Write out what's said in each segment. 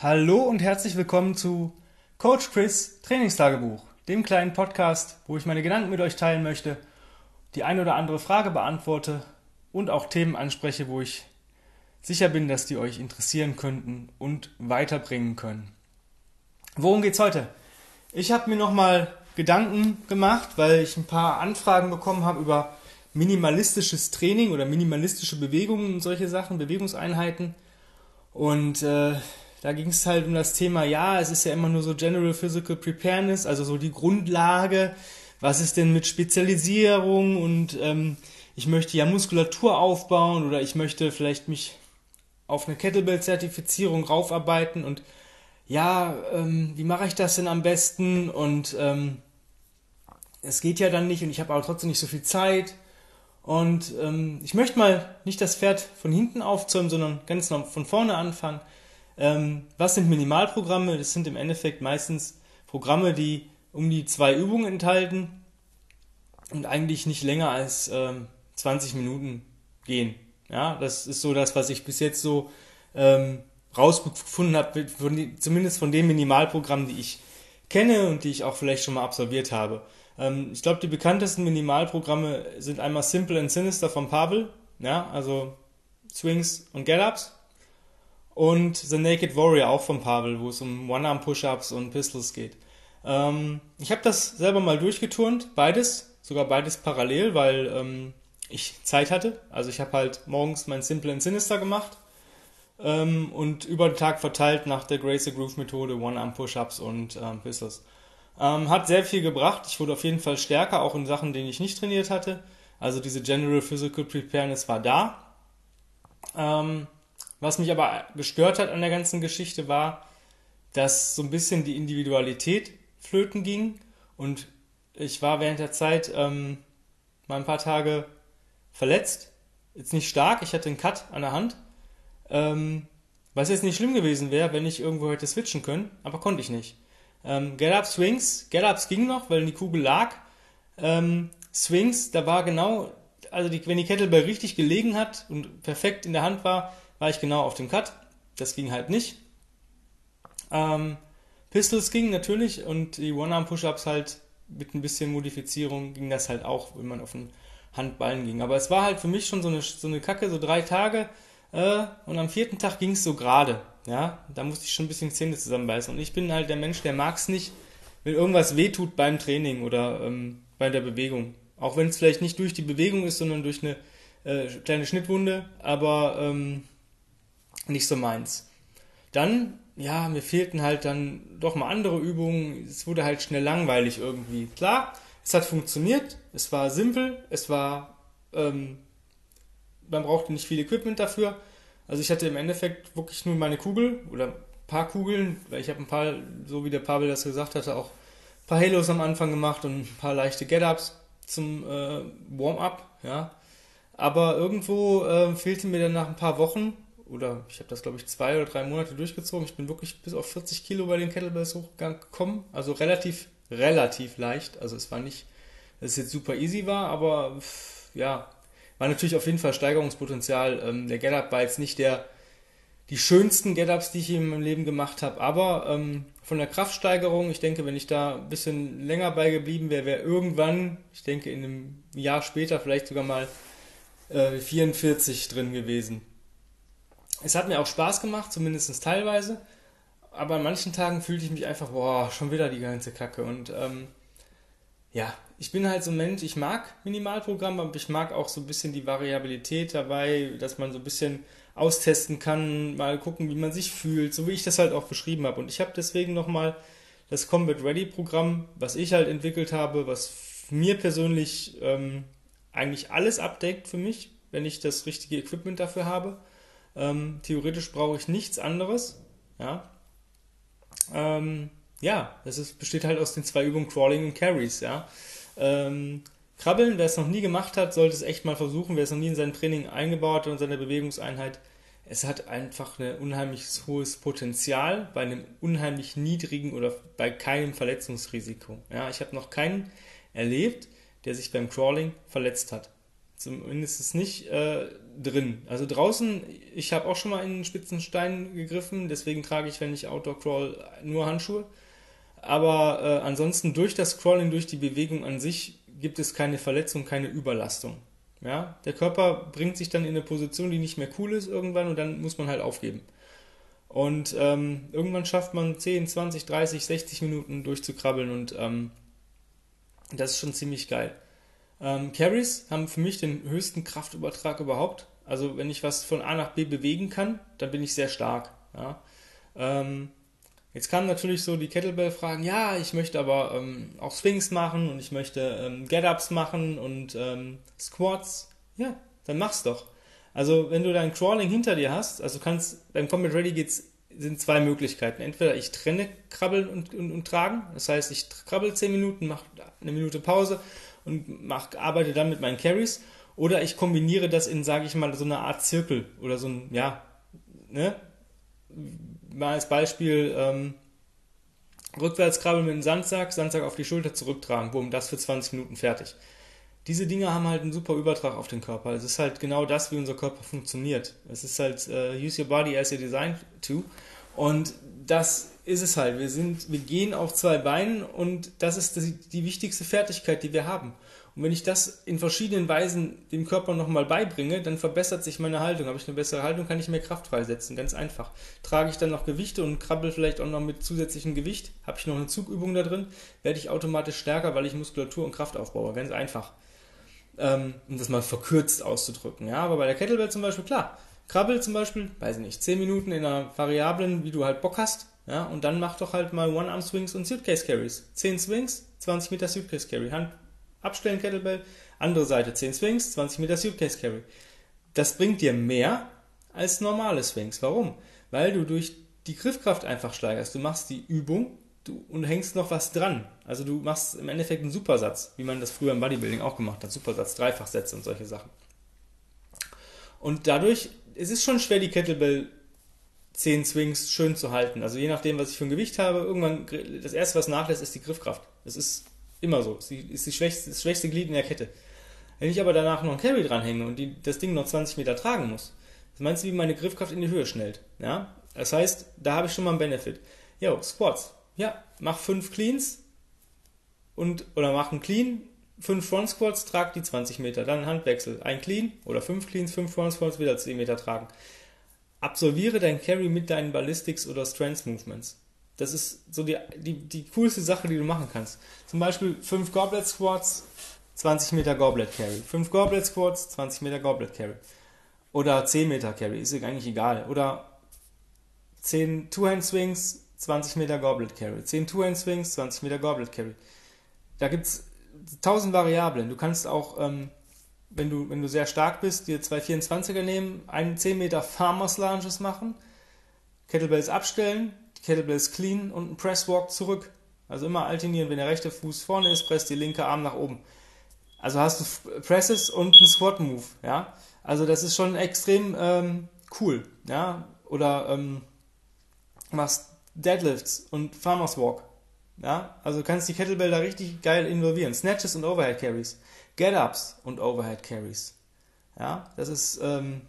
Hallo und herzlich willkommen zu Coach Chris Trainingstagebuch, dem kleinen Podcast, wo ich meine Gedanken mit euch teilen möchte, die eine oder andere Frage beantworte und auch Themen anspreche, wo ich sicher bin, dass die euch interessieren könnten und weiterbringen können. Worum geht's heute? Ich habe mir nochmal Gedanken gemacht, weil ich ein paar Anfragen bekommen habe über minimalistisches Training oder minimalistische Bewegungen und solche Sachen, Bewegungseinheiten. Und äh, da ging es halt um das Thema, ja, es ist ja immer nur so General Physical Preparedness, also so die Grundlage. Was ist denn mit Spezialisierung und ähm, ich möchte ja Muskulatur aufbauen oder ich möchte vielleicht mich auf eine Kettlebell-Zertifizierung raufarbeiten und ja, ähm, wie mache ich das denn am besten? Und ähm, es geht ja dann nicht und ich habe aber trotzdem nicht so viel Zeit. Und ähm, ich möchte mal nicht das Pferd von hinten aufzäumen, sondern ganz von vorne anfangen. Ähm, was sind Minimalprogramme? Das sind im Endeffekt meistens Programme, die um die zwei Übungen enthalten und eigentlich nicht länger als ähm, 20 Minuten gehen. Ja, das ist so das, was ich bis jetzt so ähm, rausgefunden habe, von, zumindest von den Minimalprogrammen, die ich kenne und die ich auch vielleicht schon mal absolviert habe. Ähm, ich glaube, die bekanntesten Minimalprogramme sind einmal Simple and Sinister von Pavel, ja, also Swings und Get-Ups und The Naked Warrior auch von Pavel, wo es um One-Arm-Push-Ups und Pistols geht. Ähm, ich habe das selber mal durchgeturnt, beides, sogar beides parallel, weil ähm, ich Zeit hatte. Also ich habe halt morgens mein Simple and Sinister gemacht ähm, und über den Tag verteilt nach der Grace the Groove Methode One-Arm-Push-Ups und ähm, Pistols. Ähm, hat sehr viel gebracht. Ich wurde auf jeden Fall stärker, auch in Sachen, denen ich nicht trainiert hatte. Also diese General Physical Preparedness war da. Ähm, was mich aber gestört hat an der ganzen Geschichte war, dass so ein bisschen die Individualität flöten ging und ich war während der Zeit ähm, mal ein paar Tage verletzt. Jetzt nicht stark, ich hatte einen Cut an der Hand. Ähm, was jetzt nicht schlimm gewesen wäre, wenn ich irgendwo hätte switchen können, aber konnte ich nicht. Ähm, Get-Up Swings, Get-Ups ging noch, weil die Kugel lag. Ähm, Swings, da war genau, also die, wenn die Kettlebell richtig gelegen hat und perfekt in der Hand war, war ich genau auf dem Cut. Das ging halt nicht. Ähm, Pistols ging natürlich und die One-Arm-Push-Ups halt mit ein bisschen Modifizierung ging das halt auch, wenn man auf den Handballen ging. Aber es war halt für mich schon so eine, so eine Kacke, so drei Tage. Äh, und am vierten Tag ging es so gerade. Ja, da musste ich schon ein bisschen Zähne zusammenbeißen. Und ich bin halt der Mensch, der mag es nicht, wenn irgendwas wehtut beim Training oder ähm, bei der Bewegung. Auch wenn es vielleicht nicht durch die Bewegung ist, sondern durch eine äh, kleine Schnittwunde. Aber ähm, nicht so meins. Dann, ja, mir fehlten halt dann doch mal andere Übungen. Es wurde halt schnell langweilig irgendwie. Klar, es hat funktioniert, es war simpel, es war, ähm, man brauchte nicht viel Equipment dafür. Also ich hatte im Endeffekt wirklich nur meine Kugel oder ein paar Kugeln, weil ich habe ein paar, so wie der Pavel das gesagt hatte, auch ein paar Halos am Anfang gemacht und ein paar leichte Get-Ups zum äh, Warm-up, ja. Aber irgendwo äh, fehlte mir dann nach ein paar Wochen oder ich habe das glaube ich zwei oder drei Monate durchgezogen. Ich bin wirklich bis auf 40 Kilo bei den Kettlebells hochgekommen. Also relativ, relativ leicht. Also es war nicht, dass es jetzt super easy war, aber ja, war natürlich auf jeden Fall Steigerungspotenzial. Ähm, der Get-Up war jetzt nicht der, die schönsten Get-Ups, die ich in meinem Leben gemacht habe, aber ähm, von der Kraftsteigerung, ich denke, wenn ich da ein bisschen länger bei geblieben wäre, wäre irgendwann, ich denke in einem Jahr später vielleicht sogar mal äh, 44 drin gewesen. Es hat mir auch Spaß gemacht, zumindest teilweise. Aber an manchen Tagen fühlte ich mich einfach, boah, schon wieder die ganze Kacke. Und ähm, ja, ich bin halt so ein Mensch, ich mag Minimalprogramme, aber ich mag auch so ein bisschen die Variabilität dabei, dass man so ein bisschen austesten kann, mal gucken, wie man sich fühlt, so wie ich das halt auch beschrieben habe. Und ich habe deswegen nochmal das Combat Ready Programm, was ich halt entwickelt habe, was mir persönlich ähm, eigentlich alles abdeckt für mich, wenn ich das richtige Equipment dafür habe. Ähm, theoretisch brauche ich nichts anderes. Ja. Ähm, ja, das ist, besteht halt aus den zwei Übungen Crawling und Carries, ja. Ähm, Krabbeln, wer es noch nie gemacht hat, sollte es echt mal versuchen, wer es noch nie in sein Training eingebaut hat und seine Bewegungseinheit. Es hat einfach ein unheimlich hohes Potenzial bei einem unheimlich niedrigen oder bei keinem Verletzungsrisiko. Ja, ich habe noch keinen erlebt, der sich beim Crawling verletzt hat. Zumindest nicht äh, drin. Also draußen, ich habe auch schon mal in einen spitzen Stein gegriffen, deswegen trage ich, wenn ich Outdoor crawl, nur Handschuhe. Aber äh, ansonsten durch das Crawling, durch die Bewegung an sich gibt es keine Verletzung, keine Überlastung. Ja, der Körper bringt sich dann in eine Position, die nicht mehr cool ist irgendwann und dann muss man halt aufgeben. Und ähm, irgendwann schafft man 10, 20, 30, 60 Minuten durchzukrabbeln und ähm, das ist schon ziemlich geil. Ähm, Carries haben für mich den höchsten Kraftübertrag überhaupt. Also wenn ich was von A nach B bewegen kann, dann bin ich sehr stark. Ja. Ähm, jetzt kamen natürlich so die Kettlebell-Fragen, ja, ich möchte aber ähm, auch Swings machen und ich möchte ähm, Get-Ups machen und ähm, Squats. Ja, dann mach's doch. Also wenn du dein Crawling hinter dir hast, also kannst beim Combat Ready geht's sind zwei Möglichkeiten. Entweder ich trenne Krabbeln und, und, und Tragen, das heißt, ich krabbel 10 Minuten, mache eine Minute Pause und mach, arbeite dann mit meinen Carries, oder ich kombiniere das in, sage ich mal, so eine Art Zirkel oder so ein, ja, ne? Mal als Beispiel, ähm, rückwärts krabbeln mit einem Sandsack, Sandsack auf die Schulter zurücktragen, bumm, das für 20 Minuten fertig diese Dinge haben halt einen super Übertrag auf den Körper. Es ist halt genau das, wie unser Körper funktioniert. Es ist halt uh, use your body as you're designed to. Und das ist es halt. Wir sind, wir gehen auf zwei Beinen und das ist die, die wichtigste Fertigkeit, die wir haben. Und wenn ich das in verschiedenen Weisen dem Körper nochmal beibringe, dann verbessert sich meine Haltung. Habe ich eine bessere Haltung, kann ich mehr Kraft freisetzen. Ganz einfach. Trage ich dann noch Gewichte und krabbel vielleicht auch noch mit zusätzlichem Gewicht, habe ich noch eine Zugübung da drin, werde ich automatisch stärker, weil ich Muskulatur und Kraft aufbaue. Ganz einfach ähm, um das mal verkürzt auszudrücken. Ja, aber bei der Kettlebell zum Beispiel, klar, krabbel zum Beispiel, weiß ich nicht, 10 Minuten in einer Variablen, wie du halt Bock hast, ja, und dann mach doch halt mal One-Arm-Swings und Suitcase-Carries. 10 Swings, 20 Meter Suitcase-Carry. Hand abstellen, Kettlebell, andere Seite, 10 Swings, 20 Meter Suitcase-Carry. Das bringt dir mehr als normale Swings. Warum? Weil du durch die Griffkraft einfach steigerst. Du machst die Übung du, und hängst noch was dran. Also du machst im Endeffekt einen Supersatz, wie man das früher im Bodybuilding auch gemacht hat. Supersatz, Dreifachsätze und solche Sachen. Und dadurch, es ist schon schwer, die Kettlebell 10 Swings schön zu halten. Also je nachdem, was ich für ein Gewicht habe, irgendwann, das erste, was nachlässt, ist die Griffkraft. Das ist immer so. Sie ist die schwächste, das schwächste Glied in der Kette. Wenn ich aber danach noch ein Carry dranhänge und die, das Ding noch 20 Meter tragen muss, das meinst du, wie meine Griffkraft in die Höhe schnellt. Ja? Das heißt, da habe ich schon mal einen Benefit. Jo, Squats. Ja, mach 5 Cleans, und, oder mach einen Clean, 5 Front Squats, trag die 20 Meter, dann Handwechsel, ein Clean oder 5 Cleans, 5 Front Squats, wieder 10 Meter tragen. Absolviere dein Carry mit deinen Ballistics oder Strength Movements. Das ist so die, die, die coolste Sache, die du machen kannst. Zum Beispiel 5 Goblet Squats, 20 Meter Goblet Carry. 5 Goblet Squats, 20 Meter Goblet Carry. Oder 10 Meter Carry, ist eigentlich egal. Oder 10 Two-Hand Swings, 20 Meter Goblet Carry. 10 Two-Hand Swings, 20 Meter Goblet Carry da gibt es tausend Variablen. Du kannst auch, ähm, wenn, du, wenn du sehr stark bist, dir zwei 24er nehmen, einen 10 Meter Farmers Lunges machen, Kettlebells abstellen, die Kettlebells clean und einen Presswalk zurück. Also immer alternieren. Wenn der rechte Fuß vorne ist, presst die linke Arm nach oben. Also hast du Presses und einen Squat Move, ja. Also das ist schon extrem ähm, cool, ja. Oder ähm, machst Deadlifts und Farmers Walk. Ja, also du kannst die Kettlebell da richtig geil involvieren. Snatches und Overhead Carries. Get-Ups und Overhead Carries. Ja, das ist, ähm,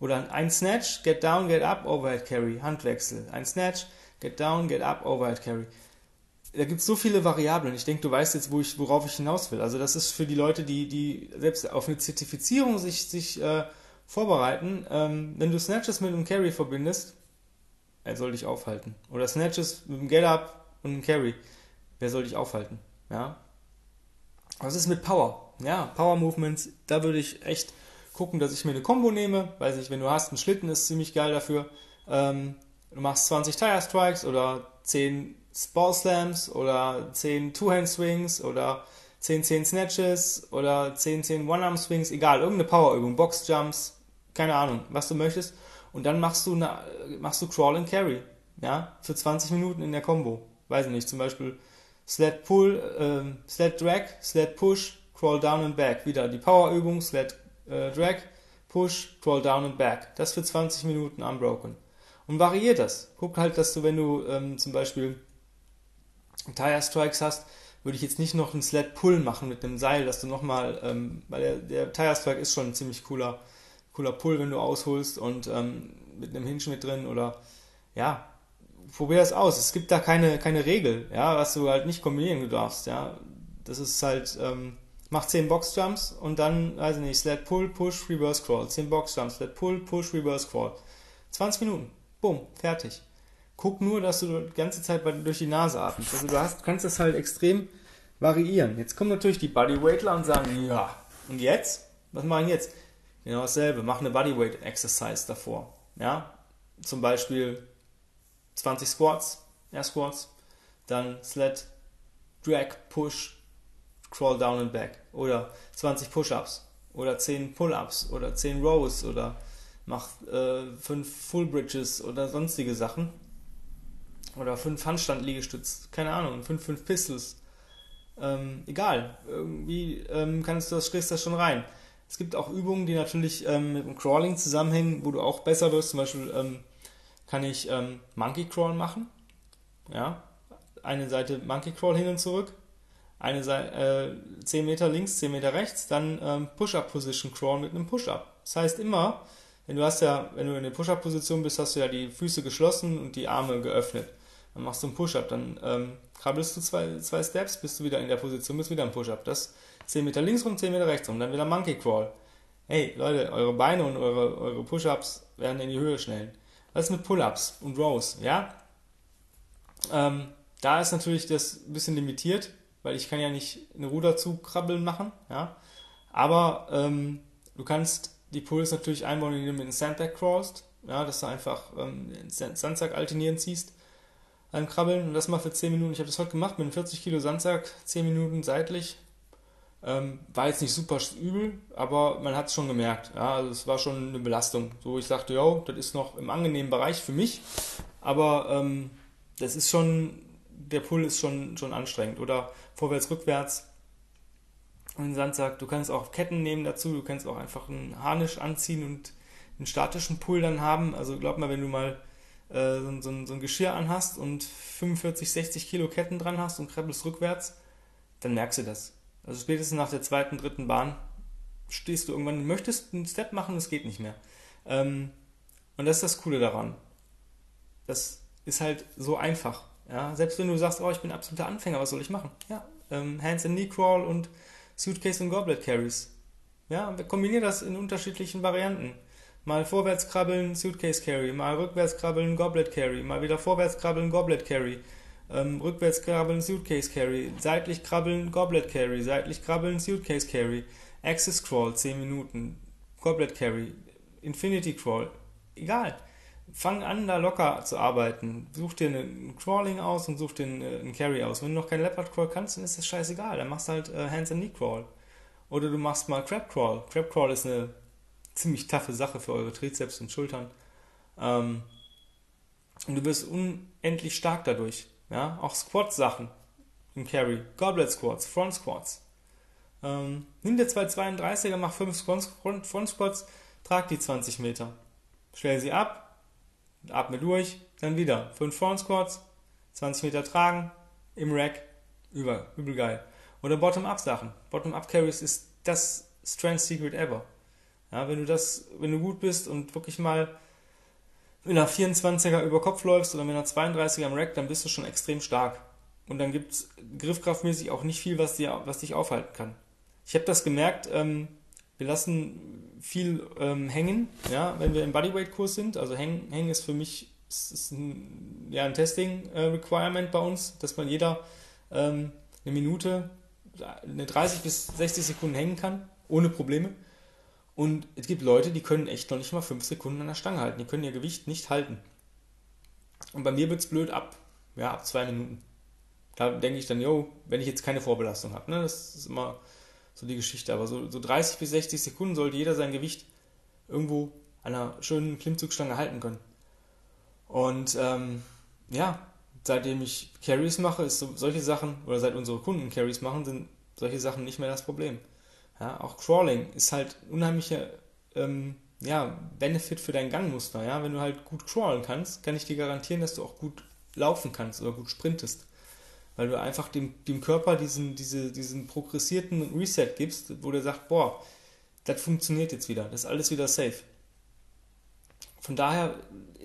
oder ein Snatch, Get Down, Get Up, Overhead Carry, Handwechsel. Ein Snatch, Get Down, Get Up, Overhead Carry. Da gibt es so viele Variablen. Ich denke, du weißt jetzt, wo ich, worauf ich hinaus will. Also das ist für die Leute, die, die selbst auf eine Zertifizierung sich, sich äh, vorbereiten. Ähm, wenn du Snatches mit einem Carry verbindest, er soll dich aufhalten. Oder Snatches mit einem Get Up, und einen Carry. Wer soll dich aufhalten? Ja. Was ist mit Power? Ja, Power Movements, da würde ich echt gucken, dass ich mir eine Combo nehme. Weiß nicht, wenn du hast, einen Schlitten ist ziemlich geil dafür. Ähm, du machst 20 Tire Strikes oder 10 Ball Slams oder 10 Two-Hand Swings oder 10 10 Snatches oder 10 10 One-Arm Swings, egal, irgendeine Powerübung, Box Jumps, keine Ahnung, was du möchtest. Und dann machst du, eine, machst du Crawl and Carry, ja, für 20 Minuten in der Combo weiß ich nicht, zum Beispiel Sled Pull, äh, Sled Drag, Sled Push, Crawl Down and Back. Wieder die Powerübung, Sled äh, Drag, Push, Crawl Down and Back. Das für 20 Minuten unbroken. Und variiert das. Guck halt, dass du, wenn du ähm, zum Beispiel Tire Strikes hast, würde ich jetzt nicht noch einen Sled Pull machen mit einem Seil, dass du nochmal, ähm, weil der, der Tire Strike ist schon ein ziemlich cooler, cooler Pull, wenn du ausholst und ähm, mit einem Hinge mit drin oder ja, probier das aus. Es gibt da keine, keine Regel, ja, was du halt nicht kombinieren darfst, ja. Das ist halt, ähm, mach 10 Boxjumps und dann, weiß ich nicht, Sled Pull, Push, Reverse Crawl. 10 Boxjumps, Sled Pull, Push, Reverse Crawl. 20 Minuten. Bumm, fertig. Guck nur, dass du die ganze Zeit durch die Nase atmest. Also du hast, kannst das halt extrem variieren. Jetzt kommen natürlich die Bodyweightler und sagen, ja, und jetzt? Was machen jetzt? Genau dasselbe. Mach eine Bodyweight Exercise davor. Ja, zum Beispiel 20 Squats, Air Squats, dann Sled, Drag, Push, Crawl down and back oder 20 Push-Ups oder 10 Pull-Ups oder 10 Rows oder mach äh, 5 Full Bridges oder sonstige Sachen oder 5 Handstand-Liegestütz, keine Ahnung, 5, 5 Pistols, ähm, egal, irgendwie ähm, kannst du das, kriegst das schon rein. Es gibt auch Übungen, die natürlich ähm, mit dem Crawling zusammenhängen, wo du auch besser wirst. Zum Beispiel ähm, kann ich ähm, Monkey Crawl machen. Ja, eine Seite Monkey Crawl hin und zurück, eine Seite äh, 10 Meter links, 10 Meter rechts, dann ähm, Push-Up Position Crawl mit einem Push-Up. Das heißt immer, wenn du hast ja, wenn du in der Push-Up Position bist, hast du ja die Füße geschlossen und die Arme geöffnet. Dann machst du einen Push-Up, dann ähm, krabbelst du zwei, zwei Steps, bist du wieder in der Position, bist wieder ein Push-Up. Das 10 Meter links rum, 10 Meter rechts rum, dann wieder Monkey Crawl. Hey, Leute, eure Beine und eure, eure Push-Ups werden in die Höhe schnellen. Was ist mit Pull-Ups und Rows, ja? Ähm, da ist natürlich das ein bisschen limitiert, weil ich kann ja nicht eine Ruderzug krabbeln machen, ja? Aber ähm, du kannst die Pulls natürlich einbauen, indem du mit einem Sandbag crawlst, ja, dass du einfach ähm, den Sandsack alternieren ziehst beim Krabbeln und das mal für 10 Minuten. Ich habe das heute gemacht mit einem 40 Kilo Sandsack, 10 Minuten seitlich, ähm, war jetzt nicht super übel, aber man hat es schon gemerkt. Ja, also es war schon eine Belastung. So ich sagte, ja, das ist noch im angenehmen Bereich für mich, aber ähm, das ist schon, der Pull ist schon, schon anstrengend. Oder vorwärts, rückwärts. Und Sandsack, du kannst auch Ketten nehmen dazu, du kannst auch einfach einen Harnisch anziehen und einen statischen Pull dann haben. Also glaub mal, wenn du mal äh, so, so, so, ein Geschirr anhast und 45, 60 Kilo Ketten dran hast und krabbelst rückwärts, dann merkst du das. Also spätestens nach der zweiten, dritten Bahn stehst du irgendwann, möchtest einen Step machen, es geht nicht mehr. Ähm, und das ist das Coole daran. Das ist halt so einfach. Ja? Selbst wenn du sagst, oh, ich bin absoluter Anfänger, was soll ich machen? Ja, ähm, Hands and Knee Crawl und Suitcase und Goblet Carries. Ja, wir kombinieren das in unterschiedlichen Varianten. Mal vorwärts krabbeln, Suitcase Carry, mal rückwärts krabbeln, Goblet Carry, mal wieder vorwärts krabbeln, Goblet Carry ähm, rückwärts krabbeln, Suitcase Carry, seitlich krabbeln, Goblet Carry, seitlich krabbeln, Suitcase Carry, Axis Crawl 10 Minuten, Goblet Carry, Infinity Crawl, egal. Fang an, da locker zu arbeiten. Such dir ein Crawling aus und such dir einen, einen Carry aus. Wenn du noch kein Leopard Crawl kannst, dann ist das scheißegal. Dann machst du halt äh, Hands and Knee Crawl. Oder du machst mal Crab Crawl. Crab Crawl ist eine ziemlich taffe Sache für eure Trizeps und Schultern. Ähm, und du wirst unendlich stark dadurch. Ja, auch Squat-Sachen im Carry. Goblet Squats, Front Squats. Ähm, nimm dir zwei 32er, mach 5 Front, Squats, trag die 20 Meter. Stell sie ab, atme durch, dann wieder 5 Front Squats, 20 Meter tragen, im Rack, über, übel geil. Oder Bottom-Up Sachen. Bottom-Up Carries ist das Strength Secret ever. Ja, wenn du das, wenn du gut bist und wirklich mal mit einer 24er über Kopf läufst oder mit einer 32er im Rack, dann bist du schon extrem stark. Und dann gibt es griffkraftmäßig auch nicht viel, was, dir, was dich aufhalten kann. Ich habe das gemerkt, ähm, wir lassen viel ähm, hängen, ja, wenn wir im Bodyweight-Kurs sind. Also hängen, hängen ist für mich ist, ist ein, ja, ein Testing-Requirement bei uns, dass man jeder ähm, eine Minute, eine 30 bis 60 Sekunden hängen kann, ohne Probleme. Und es gibt Leute, die können echt noch nicht mal 5 Sekunden an der Stange halten. Die können ihr Gewicht nicht halten. Und bei mir wird es blöd ab, ja, ab zwei Minuten. Da denke ich dann, yo, wenn ich jetzt keine Vorbelastung habe. Ne? Das ist immer so die Geschichte. Aber so, so 30 bis 60 Sekunden sollte jeder sein Gewicht irgendwo an einer schönen Klimmzugstange halten können. Und ähm, ja, seitdem ich Carries mache, ist so, solche Sachen, oder seit unsere Kunden Carries machen, sind solche Sachen nicht mehr das Problem. Ja, auch Crawling ist halt unheimlicher ähm, ja, Benefit für dein Gangmuster. Ja? Wenn du halt gut crawlen kannst, kann ich dir garantieren, dass du auch gut laufen kannst oder gut sprintest. Weil du einfach dem, dem Körper diesen, diese, diesen progressierten Reset gibst, wo der sagt, boah, das funktioniert jetzt wieder, das ist alles wieder safe. von daher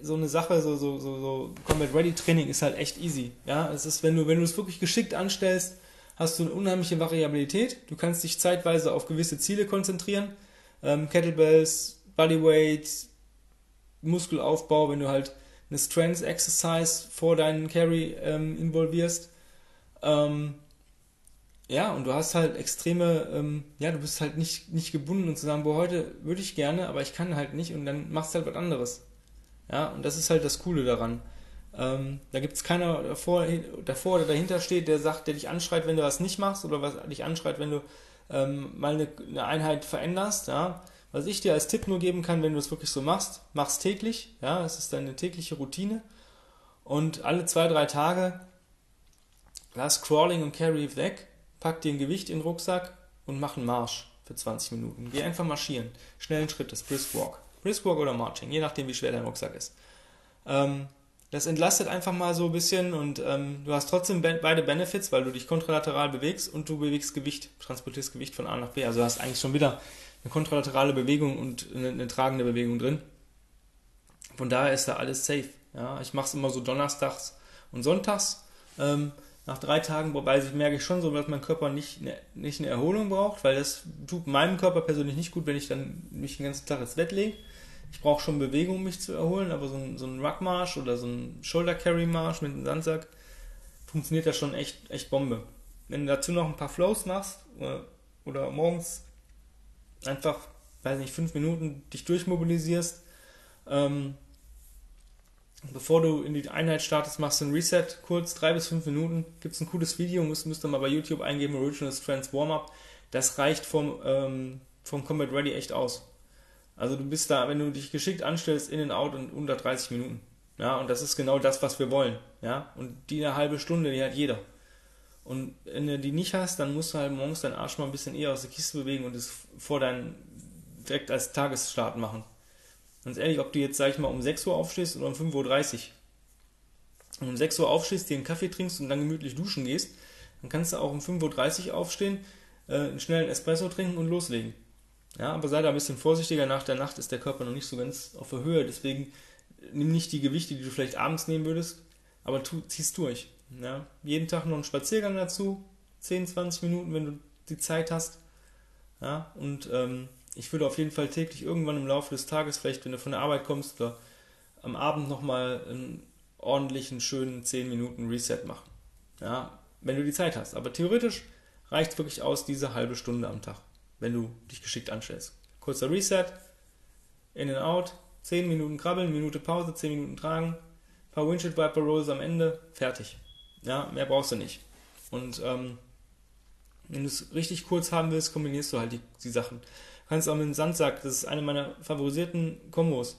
so eine Sache, so, so, so, so Combat Ready Training ist halt echt easy. Ja, es ist, wenn du, wenn du es wirklich geschickt anstellst, hast du eine unheimliche Variabilität. Du kannst dich zeitweise auf gewisse Ziele konzentrieren. Ähm, Kettlebells, Bodyweight, Muskelaufbau, wenn du halt eine Strength Exercise vor deinen Carry ähm, involvierst. Ähm, ja, und du hast halt extreme, ähm, ja, du bist halt nicht, nicht gebunden und zu sagen, boah, heute würde ich gerne, aber ich kann halt nicht und dann machst du halt was anderes. Ja, und das ist halt das Coole daran. Ähm, da gibt es keiner davor, davor oder dahinter steht, der sagt, der dich anschreit, wenn du was nicht machst oder was dich anschreit, wenn du ähm, mal eine, eine, Einheit veränderst. Ja. Was ich dir als Tipp nur geben kann, wenn du es wirklich so machst, mach's täglich. Ja, das ist deine tägliche Routine. Und alle zwei, drei Tage lass Crawling und Carry weg, pack dir ein Gewicht in den Rucksack und mach einen Marsch für 20 Minuten. Geh einfach marschieren. Schnellen Schrittes, Brisk Walk. Brisk Walk oder Marching, je nachdem, wie schwer dein Rucksack ist. Ähm, das entlastet einfach mal so ein bisschen und ähm, du hast trotzdem be beide Benefits, weil du dich kontralateral bewegst und du bewegst Gewicht, transportierst Gewicht von A nach B. Also du hast eigentlich schon wieder eine kontralaterale Bewegung und eine, eine tragende Bewegung drin. Von daher ist da alles safe. Ja, ich mache es immer so donnerstags und sonntags. Ähm, nach drei Tagen, wobei ich merke ich schon so, dass mein Körper nicht, eine, nicht eine Erholung braucht, weil das tut meinem Körper persönlich nicht gut, wenn ich dann mich den ganzen Tag ins Bett lege ich brauche schon Bewegung, um mich zu erholen, aber so ein, so ein Ruckmarsch oder so ein Shoulder-Carry-Marsch mit einem Sandsack funktioniert da schon echt, echt Bombe. Wenn du dazu noch ein paar Flows machst oder, oder morgens einfach, weiß nicht, fünf Minuten dich durchmobilisierst, ähm, bevor du in die Einheit startest, machst du ein Reset, kurz, drei bis fünf Minuten, gibt es ein cooles Video, müsst, müsst ihr mal bei YouTube eingeben, Original Strength Warm-Up, das reicht vom, ähm, vom Combat Ready echt aus. Also du bist da, wenn du dich geschickt anstellst, in und out in unter 30 Minuten. Ja, und das ist genau das, was wir wollen. Ja, und die eine halbe Stunde, die hat jeder. Und wenn du die nicht hast, dann musst du halt morgens deinen Arsch mal ein bisschen eher aus der Kiste bewegen und es vor deinen, direkt als Tagesstart machen. Ganz ehrlich, ob du jetzt, sag ich mal, um 6 Uhr aufstehst oder um 5.30 Uhr. Und um 6 Uhr aufstehst, dir einen Kaffee trinkst und dann gemütlich duschen gehst, dann kannst du auch um 5.30 Uhr aufstehen, äh, einen schnellen Espresso trinken und loslegen. Ja, aber sei da ein bisschen vorsichtiger. Nach der Nacht ist der Körper noch nicht so ganz auf der Höhe. Deswegen nimm nicht die Gewichte, die du vielleicht abends nehmen würdest, aber tu, zieh's durch. Ja, jeden Tag noch einen Spaziergang dazu. 10, 20 Minuten, wenn du die Zeit hast. Ja, und ähm, ich würde auf jeden Fall täglich irgendwann im Laufe des Tages, vielleicht wenn du von der Arbeit kommst, oder am Abend nochmal einen ordentlichen, schönen 10 Minuten Reset machen. Ja, wenn du die Zeit hast. Aber theoretisch reicht wirklich aus diese halbe Stunde am Tag wenn du dich geschickt anstellst. Kurzer Reset, in and out, 10 Minuten krabbeln, Minute Pause, 10 Minuten tragen, paar Windshield Wiper Rolls am Ende, fertig. Ja, mehr brauchst du nicht. Und ähm, wenn du es richtig kurz haben willst, kombinierst du halt die, die Sachen. Du kannst auch mit dem Sandsack, das ist eine meiner favorisierten Kombos.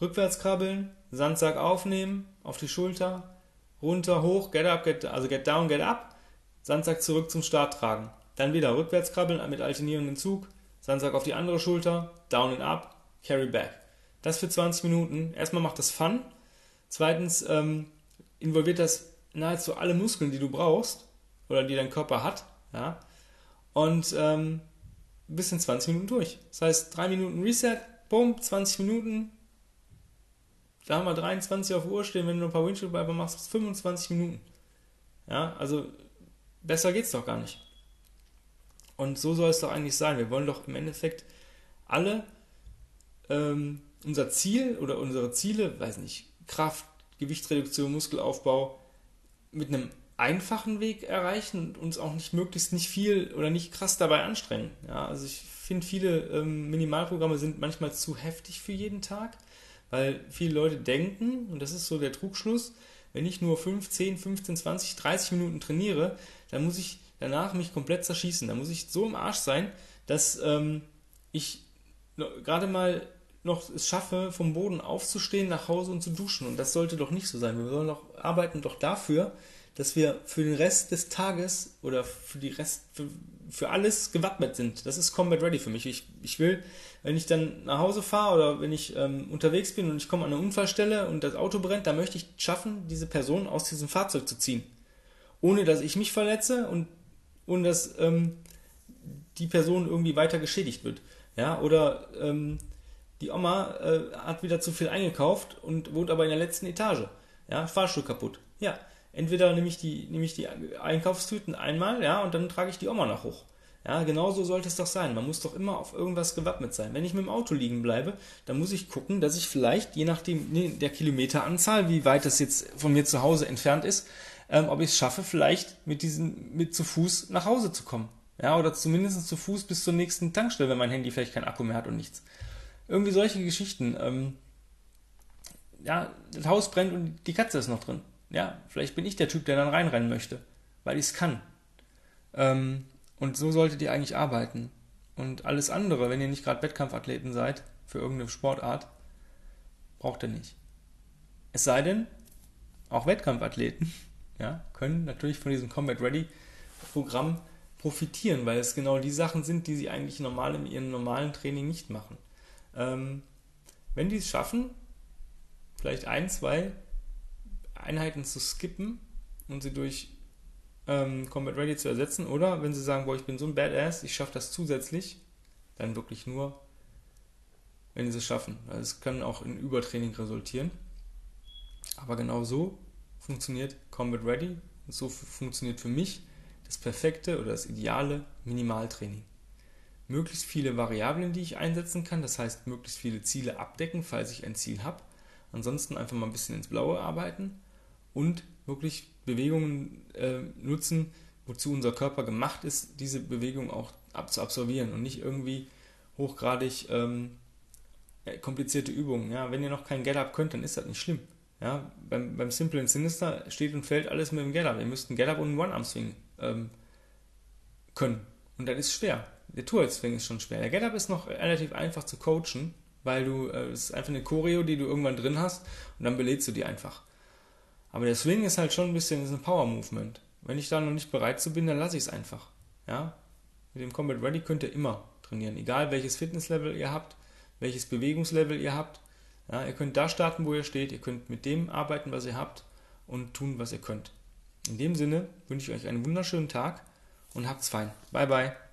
Rückwärts krabbeln, Sandsack aufnehmen, auf die Schulter, runter, hoch, get up, get, also get down, get up, Sandsack zurück zum Start tragen. Dann wieder rückwärts krabbeln mit alternierendem Zug, Sandsack auf die andere Schulter, down and up, carry back. Das für 20 Minuten. Erstmal macht das Fun. Zweitens ähm, involviert das nahezu alle Muskeln, die du brauchst oder die dein Körper hat. Ja? Und ähm, bis in 20 Minuten durch. Das heißt, 3 Minuten Reset, bumm, 20 Minuten. Da haben wir 23 auf Uhr stehen, wenn du ein paar Windshield machst, 25 Minuten. Ja, also besser geht's doch gar nicht. Und so soll es doch eigentlich sein. Wir wollen doch im Endeffekt alle ähm, unser Ziel oder unsere Ziele, weiß nicht, Kraft, Gewichtsreduktion, Muskelaufbau mit einem einfachen Weg erreichen und uns auch nicht möglichst nicht viel oder nicht krass dabei anstrengen. Ja, also ich finde, viele ähm, Minimalprogramme sind manchmal zu heftig für jeden Tag, weil viele Leute denken, und das ist so der Trugschluss, wenn ich nur 5, 10, 15, 20, 30 Minuten trainiere, dann muss ich danach mich komplett zerschießen. Da muss ich so im Arsch sein, dass ähm, ich gerade mal noch es schaffe, vom Boden aufzustehen, nach Hause und zu duschen. Und das sollte doch nicht so sein. Wir sollen doch arbeiten doch dafür, dass wir für den Rest des Tages oder für die Rest, für, für alles gewappnet sind. Das ist Combat Ready für mich. Ich, ich will, wenn ich dann nach Hause fahre oder wenn ich ähm, unterwegs bin und ich komme an eine Unfallstelle und das Auto brennt, dann möchte ich schaffen, diese Person aus diesem Fahrzeug zu ziehen. Ohne dass ich mich verletze und ohne dass ähm, die Person irgendwie weiter geschädigt wird. Ja, oder ähm, Die Oma äh, hat wieder zu viel eingekauft und wohnt aber in der letzten Etage. Ja, Fahrstuhl kaputt. Ja, entweder nehme ich die, nehme ich die Einkaufstüten einmal, ja, und dann trage ich die Oma noch hoch. Ja, genau so sollte es doch sein. Man muss doch immer auf irgendwas gewappnet sein. Wenn ich mit dem Auto liegen bleibe, dann muss ich gucken, dass ich vielleicht, je nachdem der Kilometeranzahl, wie weit das jetzt von mir zu Hause entfernt ist, ähm, ob ich es schaffe, vielleicht mit diesem, mit zu Fuß nach Hause zu kommen. Ja, oder zumindest zu Fuß bis zur nächsten Tankstelle, wenn mein Handy vielleicht keinen Akku mehr hat und nichts. Irgendwie solche Geschichten. Ähm, ja, das Haus brennt und die Katze ist noch drin. Ja, vielleicht bin ich der Typ, der dann reinrennen möchte, weil ich es kann. Ähm, und so solltet ihr eigentlich arbeiten. Und alles andere, wenn ihr nicht gerade Wettkampfathleten seid, für irgendeine Sportart, braucht ihr nicht. Es sei denn, auch Wettkampfathleten ja, können natürlich von diesem Combat Ready Programm profitieren, weil es genau die Sachen sind, die sie eigentlich normal in ihrem normalen Training nicht machen. Ähm, wenn die es schaffen, vielleicht ein, zwei Einheiten zu skippen und sie durch ähm, Combat Ready zu ersetzen. Oder wenn sie sagen, boah, ich bin so ein Badass, ich schaffe das zusätzlich, dann wirklich nur, wenn sie es schaffen. Also es kann auch in Übertraining resultieren. Aber genau so funktioniert Combat Ready. so funktioniert für mich das perfekte oder das ideale Minimaltraining. Möglichst viele Variablen, die ich einsetzen kann, das heißt möglichst viele Ziele abdecken, falls ich ein Ziel habe. Ansonsten einfach mal ein bisschen ins Blaue arbeiten und wirklich Bewegungen äh, nutzen, wozu unser Körper gemacht ist, diese Bewegung auch zu absolvieren und nicht irgendwie hochgradig ähm, komplizierte Übungen. Ja, wenn ihr noch kein Get-Up könnt, dann ist das nicht schlimm. Ja, beim, beim Simple and Sinister steht und fällt alles mit dem Get-Up. Ihr müsst einen Get-Up und einen One-Arm-Swing ähm, können. Und das ist schwer. Der Tour-Swing ist schon schwer. Der Get-Up ist noch relativ einfach zu coachen, weil du, äh, es ist einfach eine Choreo, die du irgendwann drin hast und dann belädst du die einfach. Aber der Swing ist halt schon ein bisschen ist ein Power-Movement. Wenn ich da noch nicht bereit zu bin, dann lasse ich es einfach. Ja? Mit dem Combat Ready könnt ihr immer trainieren. Egal welches Fitnesslevel ihr habt, welches Bewegungslevel ihr habt. Ja, ihr könnt da starten, wo ihr steht. Ihr könnt mit dem arbeiten, was ihr habt und tun, was ihr könnt. In dem Sinne wünsche ich euch einen wunderschönen Tag und habt's fein. Bye bye.